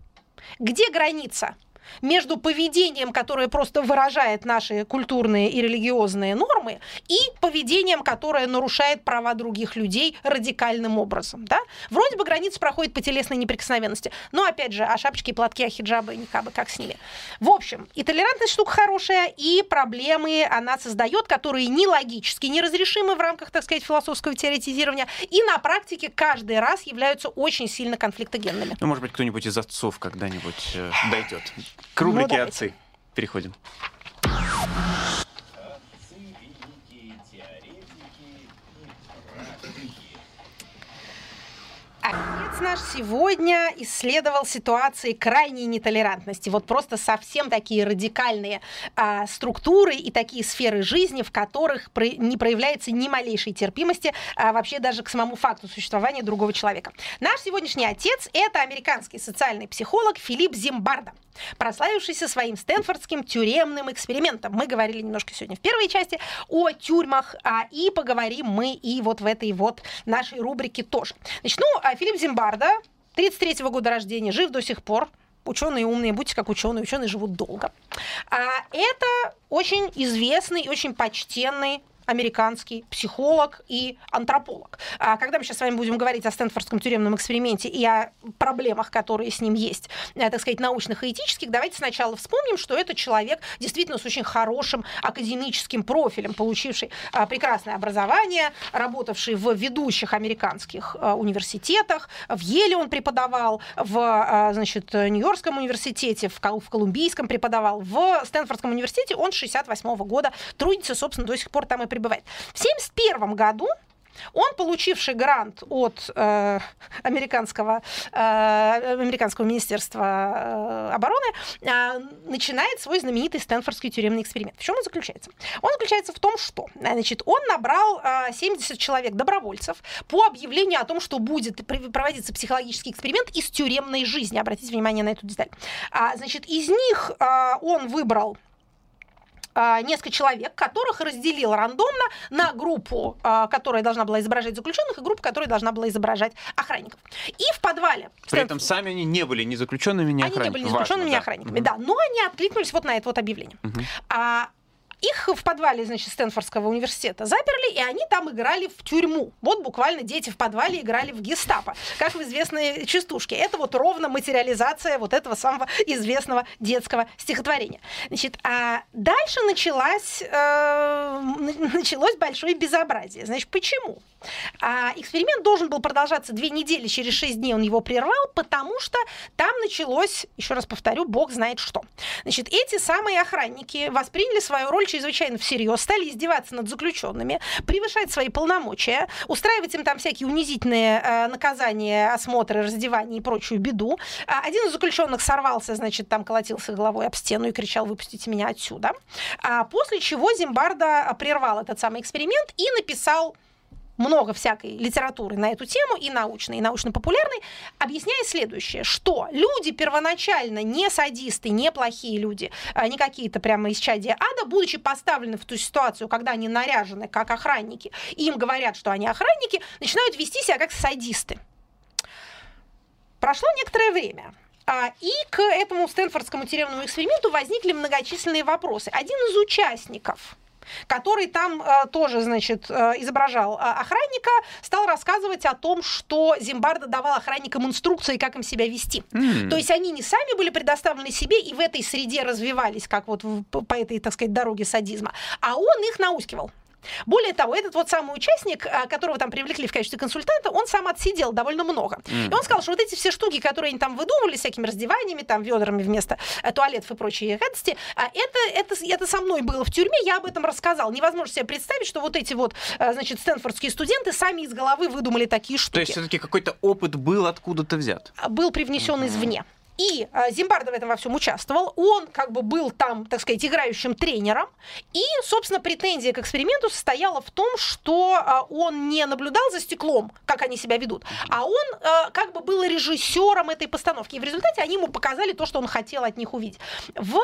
B: Где граница между поведением, которое просто выражает наши культурные и религиозные нормы, и поведением, которое нарушает права других людей радикальным образом. Да? Вроде бы граница проходит по телесной неприкосновенности, но, опять же, а шапочки, платки, а хиджабы, никабы, как с ними. В общем, и толерантность штука хорошая, и проблемы она создает, которые не логически неразрешимы в рамках, так сказать, философского теоретизирования, и на практике каждый раз являются очень сильно конфликтогенными.
A: Ну, может быть, кто-нибудь из отцов когда-нибудь э, дойдет. К рубрике
B: Ну,
A: «Отцы». Переходим.
B: Отец наш сегодня исследовал ситуации крайней нетолерантности. Вот просто совсем такие радикальные а, структуры и такие сферы жизни, в которых про- не проявляется ни малейшей терпимости а, вообще даже к самому факту существования другого человека. Наш сегодняшний отец – это американский социальный психолог Филипп Зимбарда, прославившийся своим стэнфордским тюремным экспериментом. Мы говорили немножко сегодня в первой части о тюрьмах, а, и поговорим мы и вот в этой вот нашей рубрике тоже. Значит, ну, а Филипп Зимбарда, 33-го года рождения, жив до сих пор, Ученые умные, будьте как ученые, ученые живут долго. А это очень известный и очень почтенный американский психолог и антрополог. А когда мы сейчас с вами будем говорить о Стэнфордском тюремном эксперименте и о проблемах, которые с ним есть, э, так сказать, научных и этических, давайте сначала вспомним, что это человек действительно с очень хорошим академическим профилем, получивший а, прекрасное образование, работавший в ведущих американских а, университетах. В Еле он преподавал, в а, значит, Нью-Йоркском университете, в, Кол- в Колумбийском преподавал, в Стэнфордском университете он с 68 года трудится, собственно, до сих пор там и пребывает. В 71 году он, получивший грант от э, американского, э, американского министерства э, обороны, э, начинает свой знаменитый Стэнфордский тюремный эксперимент. В чем он заключается? Он заключается в том, что значит, он набрал э, 70 человек добровольцев по объявлению о том, что будет проводиться психологический эксперимент из тюремной жизни. Обратите внимание на эту деталь. А, значит, из них э, он выбрал несколько человек, которых разделил рандомно на группу, а, которая должна была изображать заключенных, и группу, которая должна была изображать охранников. И в подвале...
A: При этом сами они не были ни заключенными, ни
B: Они не были ни
A: охранниками.
B: заключенными, ни
A: Важно, да.
B: охранниками,
A: Мгм.
B: да. Но они откликнулись вот на это вот объявление.
A: Мгм.
B: А их в подвале, значит, Стэнфордского университета заперли, и они там играли в тюрьму. Вот буквально дети в подвале играли в гестапо, как в известной частушке. Это вот ровно материализация вот этого самого известного детского стихотворения. Значит, а дальше началась, э, началось большое безобразие. Значит, почему? А эксперимент должен был продолжаться две недели, через шесть дней он его прервал, потому что там началось, еще раз повторю, бог знает что. Значит, эти самые охранники восприняли свою роль чрезвычайно всерьез, стали издеваться над заключенными, превышать свои полномочия, устраивать им там всякие унизительные э, наказания, осмотры, раздевания и прочую беду. А один из заключенных сорвался, значит, там колотился головой об стену и кричал «выпустите меня отсюда». А после чего Зимбарда прервал этот самый эксперимент и написал много всякой литературы на эту тему, и научной, и научно-популярной, объясняя следующее, что люди первоначально не садисты, не плохие люди, а, не какие-то прямо из чадия ада, будучи поставлены в ту ситуацию, когда они наряжены как охранники, и им говорят, что они охранники, начинают вести себя как садисты. Прошло некоторое время. а, И к этому Стэнфордскому тюремному эксперименту возникли многочисленные вопросы. Один из участников который там э, тоже, значит, э, изображал э, охранника, стал рассказывать о том, что Зимбарда давал охранникам инструкции, как им себя вести.
A: М.
B: То есть они не сами были предоставлены себе и в этой среде развивались, как вот по этой, так сказать, дороге садизма, а он их наускивал. Более того, этот вот самый участник, а, которого там привлекли в качестве консультанта, он сам отсидел довольно много. И он сказал, что вот эти все штуки, которые они там выдумывали, всякими раздеваниями, там, ведрами вместо э, туалетов и прочие гадости, а это, это, это со мной было в тюрьме, я об этом рассказал. Невозможно себе представить, что вот эти вот, э, значит, стэнфордские студенты сами из головы выдумали такие штуки.
A: То есть все-таки какой-то опыт был откуда-то взят.
B: был привнесен извне. И а, Зимбардо в этом во всем участвовал. Он как бы был там, так сказать, играющим тренером. И, собственно, претензия к эксперименту состояла в том, что а, он не наблюдал за стеклом, как они себя ведут, а он а, как бы был режиссером этой постановки. И в результате они ему показали то, что он хотел от них увидеть. В,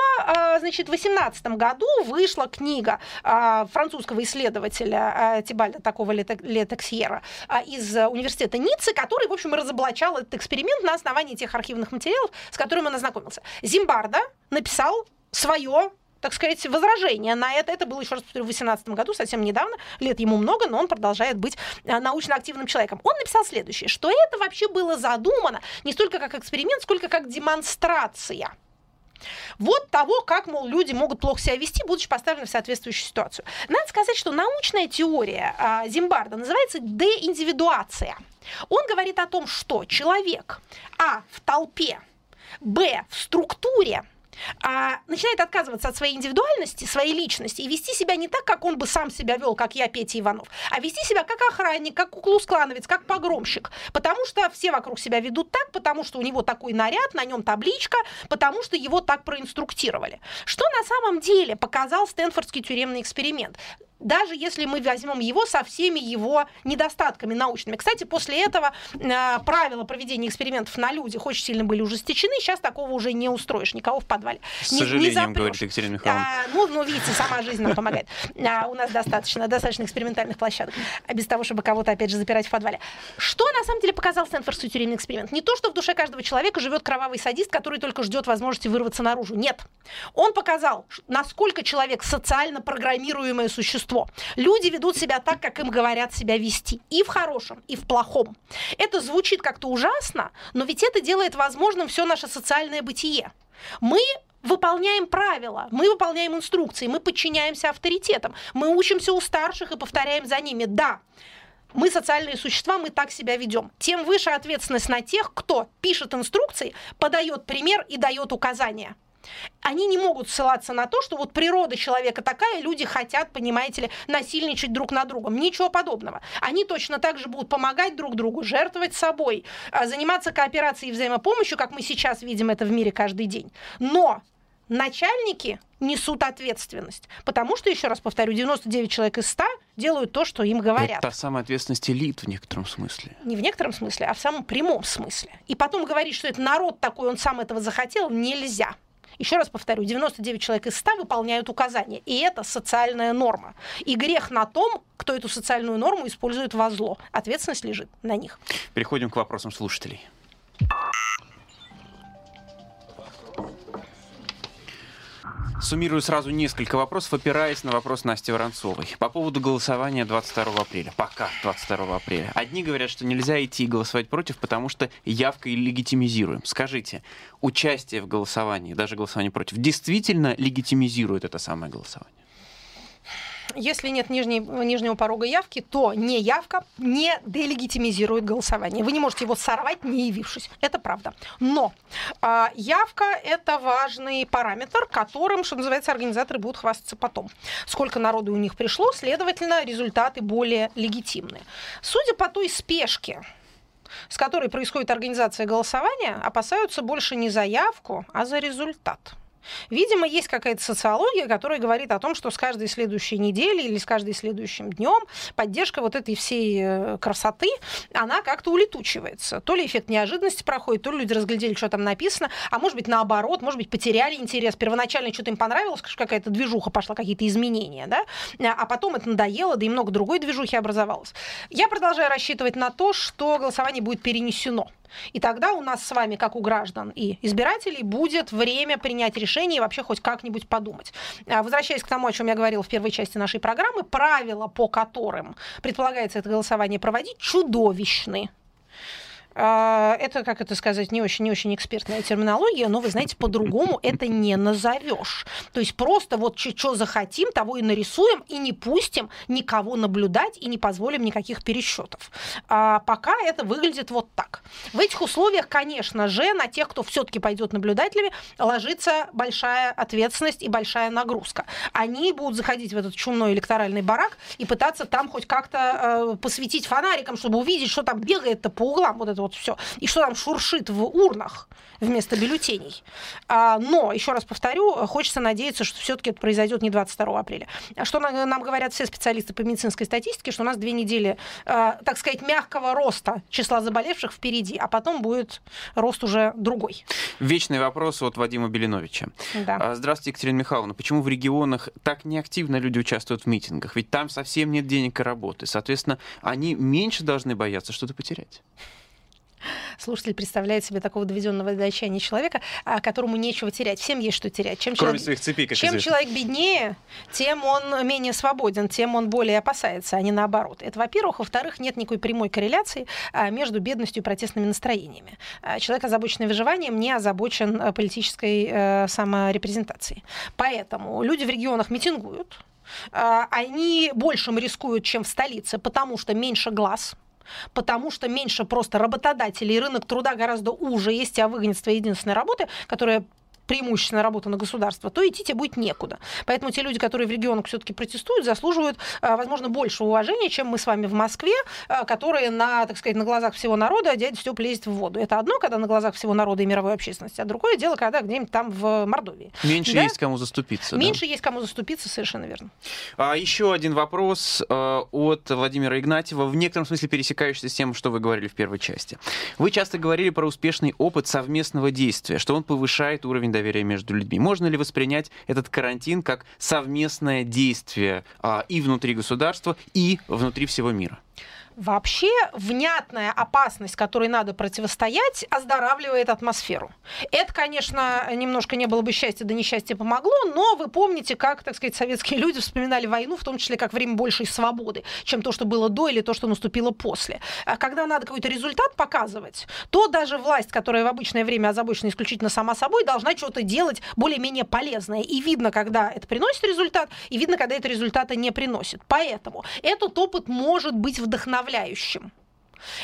B: значит, 18 году вышла книга французского исследователя Тибальда такого Летексьера из университета Ниццы, который, в общем, разоблачал этот эксперимент на основании тех архивных материалов, с которыми он ознакомился. Зимбарда написал свое так сказать, возражение на это. Это было, еще раз повторю, в 2018 году, совсем недавно. Лет ему много, но он продолжает быть э, научно активным человеком. Он написал следующее, что это вообще было задумано не столько как эксперимент, сколько как демонстрация вот того, как, мол, люди могут плохо себя вести, будучи поставлены в соответствующую ситуацию. Надо сказать, что научная теория а, Зимбарда называется деиндивидуация. Он говорит о том, что человек, а, в толпе, б, в структуре, а, начинает отказываться от своей индивидуальности, своей личности и вести себя не так, как он бы сам себя вел, как я, Петя Иванов, а вести себя как охранник, как куклус-клановец, как погромщик. Потому что все вокруг себя ведут так, потому что у него такой наряд, на нем табличка, потому что его так проинструктировали. Что на самом деле показал Стэнфордский тюремный эксперимент? Даже если мы возьмем его со всеми его недостатками научными. Кстати, после этого э, правила проведения экспериментов на людях очень сильно были ужесточены, сейчас такого уже не устроишь никого в подвале.
A: С не, сожалением, не говорит Екатерина Михайловна.
B: А, ну, ну, видите, сама жизнь нам помогает. А, у нас достаточно, достаточно экспериментальных площадок, без того, чтобы кого-то, опять же, запирать в подвале. Что, на самом деле, показал Стэнфордский тюремный эксперимент? Не то, что в душе каждого человека живет кровавый садист, который только ждет возможности вырваться наружу. Нет. Он показал, насколько человек социально программируемое существо, существо. Люди ведут себя так, как им говорят себя вести. И в хорошем, и в плохом. Это звучит как-то ужасно, но ведь это делает возможным все наше социальное бытие. Мы выполняем правила, мы выполняем инструкции, мы подчиняемся авторитетам, мы учимся у старших и повторяем за ними. Да, мы социальные существа, мы так себя ведем. Тем выше ответственность на тех, кто пишет инструкции, подает пример и дает указания они не могут ссылаться на то, что вот природа человека такая, люди хотят, понимаете ли, насильничать друг над другом. Ничего подобного. Они точно так же будут помогать друг другу, жертвовать собой, а, заниматься кооперацией и взаимопомощью, как мы сейчас видим это в мире каждый день. Но начальники несут ответственность. Потому что, еще раз повторю, 99 человек из 100 делают то, что им говорят.
A: Это та самая ответственность элит в некотором смысле.
B: Не в некотором смысле, а в самом прямом смысле. И потом говорить, что это народ такой, он сам этого захотел, нельзя. Еще раз повторю, 99 человек из 100 выполняют указания, и это социальная норма. И грех на том, кто эту социальную норму использует во зло. Ответственность лежит на них.
A: Переходим к вопросам слушателей. Суммирую сразу несколько вопросов, опираясь на вопрос Насти Воронцовой. По поводу голосования 22 апреля. Пока 22 апреля. Одни говорят, что нельзя идти и голосовать против, потому что явкой легитимизируем. Скажите, участие в голосовании, даже голосование против, действительно легитимизирует это самое голосование?
B: Если нет нижней, нижнего порога явки, то не явка не делегитимизирует голосование. Вы не можете его сорвать, не явившись. Это правда. Но э, явка – это важный параметр, которым, что называется, организаторы будут хвастаться потом. Сколько народу у них пришло, следовательно, результаты более легитимные. Судя по той спешке, с которой происходит организация голосования, опасаются больше не за явку, а за результат. Видимо, есть какая-то социология, которая говорит о том, что с каждой следующей недели или с каждым следующим днем поддержка вот этой всей э, красоты, она как-то улетучивается. То ли эффект неожиданности проходит, то ли люди разглядели, что там написано, а может быть наоборот, может быть потеряли интерес. Первоначально что-то им понравилось, какая-то движуха пошла, какие-то изменения, да, а потом это надоело, да и много другой движухи образовалось. Я продолжаю рассчитывать на то, что голосование будет перенесено. И тогда у нас с вами, как у граждан и избирателей, будет время принять решение и вообще хоть как-нибудь подумать. А, возвращаясь к тому, о чем я говорила в первой части нашей программы, правила, по которым предполагается это голосование проводить, чудовищны. А, это, как это сказать, не очень, не очень экспертная терминология, но вы знаете, по-другому это не назовешь. То есть просто вот что захотим, того и нарисуем, и не пустим никого наблюдать, и не позволим никаких пересчетов. А пока это выглядит вот так. В этих условиях, конечно же, на тех, кто все-таки пойдет наблюдателями, ложится большая ответственность и большая нагрузка. Они будут заходить в этот чумной электоральный барак и пытаться там хоть как-то э, посветить фонариком, чтобы увидеть, что там бегает-то по углам вот это вот все. И что там шуршит в урнах вместо бюллетеней. А, но, еще раз повторю, хочется надеяться, что все-таки это произойдет не 22 апреля. Что нам говорят все специалисты по медицинской статистике, что у нас две недели, а, так сказать, мягкого роста числа заболевших впереди, а потом будет рост уже другой.
A: Вечный вопрос от Вадима Белиновича. Да. А, здравствуйте, Екатерина Михайловна. Почему в регионах так неактивно люди участвуют в митингах? Ведь там совсем нет денег и работы. Соответственно, они меньше должны бояться что-то потерять.
B: Слушатель представляет себе такого доведенного до отчаяния человека, а, которому нечего терять. Всем есть что терять. Чем
A: Кроме
B: человек,
A: своих цепей, как
B: чем
A: известно.
B: человек беднее, тем он менее свободен, тем он более опасается, а не наоборот. Это, во-первых. Во-вторых, нет никакой прямой корреляции а, между бедностью и протестными настроениями. А, Человек, озабоченный выживанием, не озабочен политической э, саморепрезентацией. Поэтому люди в регионах митингуют, они большим рискуют, чем в столице, потому что меньше глаз, потому что меньше просто работодателей, рынок труда гораздо уже, если тебя выгонят с твоей единственной работы, которая преимущественно работа на государство, то идти тебе будет некуда. Поэтому те люди, которые в регионах все-таки протестуют, заслуживают, а, возможно, больше уважения, чем мы с вами в Москве, а, которые на, так сказать, на глазах всего народа дядя Степ лезет в воду. Это одно, когда на глазах всего народа и мировой общественности, а другое дело, когда где-нибудь там в Мордовии.
A: Меньше
B: Да?
A: есть кому заступиться. да.
B: Меньше есть кому заступиться, совершенно верно.
A: А, еще один вопрос э, от Владимира Игнатьева, в некотором смысле пересекающийся с тем, что вы говорили в первой части. Вы часто говорили про успешный опыт совместного действия, что он повышает уровень доверия между людьми. Можно ли воспринять этот карантин как совместное действие а, и внутри государства, и внутри всего мира?
B: Вообще, внятная опасность, которой надо противостоять, оздоравливает атмосферу. Это, конечно, немножко не было бы счастья, да несчастье помогло, но вы помните, как, так сказать, советские люди вспоминали войну, в том числе как время большей свободы, чем то, что было до или то, что наступило после. А Когда надо какой-то результат показывать, то даже власть, которая в обычное время озабочена исключительно сама собой, должна что-то делать более-менее полезное. И видно, когда это приносит результат, и видно, когда это результата не приносит. Поэтому этот опыт может быть вдохновляющим составляющим.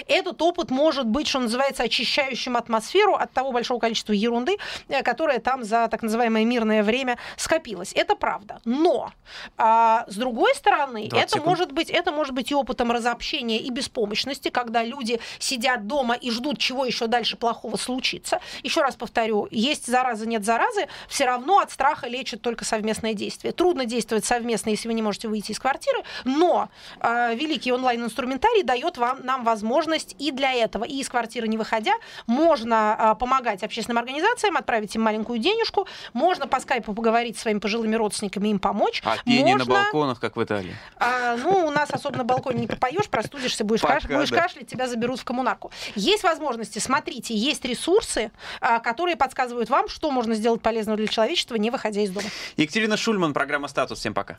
B: Этот опыт может быть, что называется, очищающим атмосферу от того большого количества ерунды, э, которая там за так называемое мирное время скопилась. Это правда. Но а, с другой стороны,
A: 20
B: это
A: секунд.
B: может быть, это может быть и опытом разобщения и беспомощности, когда люди сидят дома и ждут, чего еще дальше плохого случится. Еще раз повторю, есть зараза, нет заразы, все равно от страха лечит только совместное действие. Трудно действовать совместно, если вы не можете выйти из квартиры, но а, великий онлайн-инструментарий дает вам, нам возможность и для этого, и из квартиры не выходя, можно а, помогать общественным организациям, отправить им маленькую денежку, можно по скайпу поговорить с своими пожилыми родственниками, им помочь.
A: А
B: можно...
A: на балконах, как в Италии?
B: А, ну, у нас особо на балконе не попоешь, простудишься, будешь,
A: Пока,
B: каш- будешь
A: да.
B: кашлять, тебя заберут в коммунарку. Есть возможности, смотрите, есть ресурсы, а, которые подсказывают вам, что можно сделать полезного для человечества, не выходя из дома.
A: Екатерина Шульман, программа «Статус». Всем пока.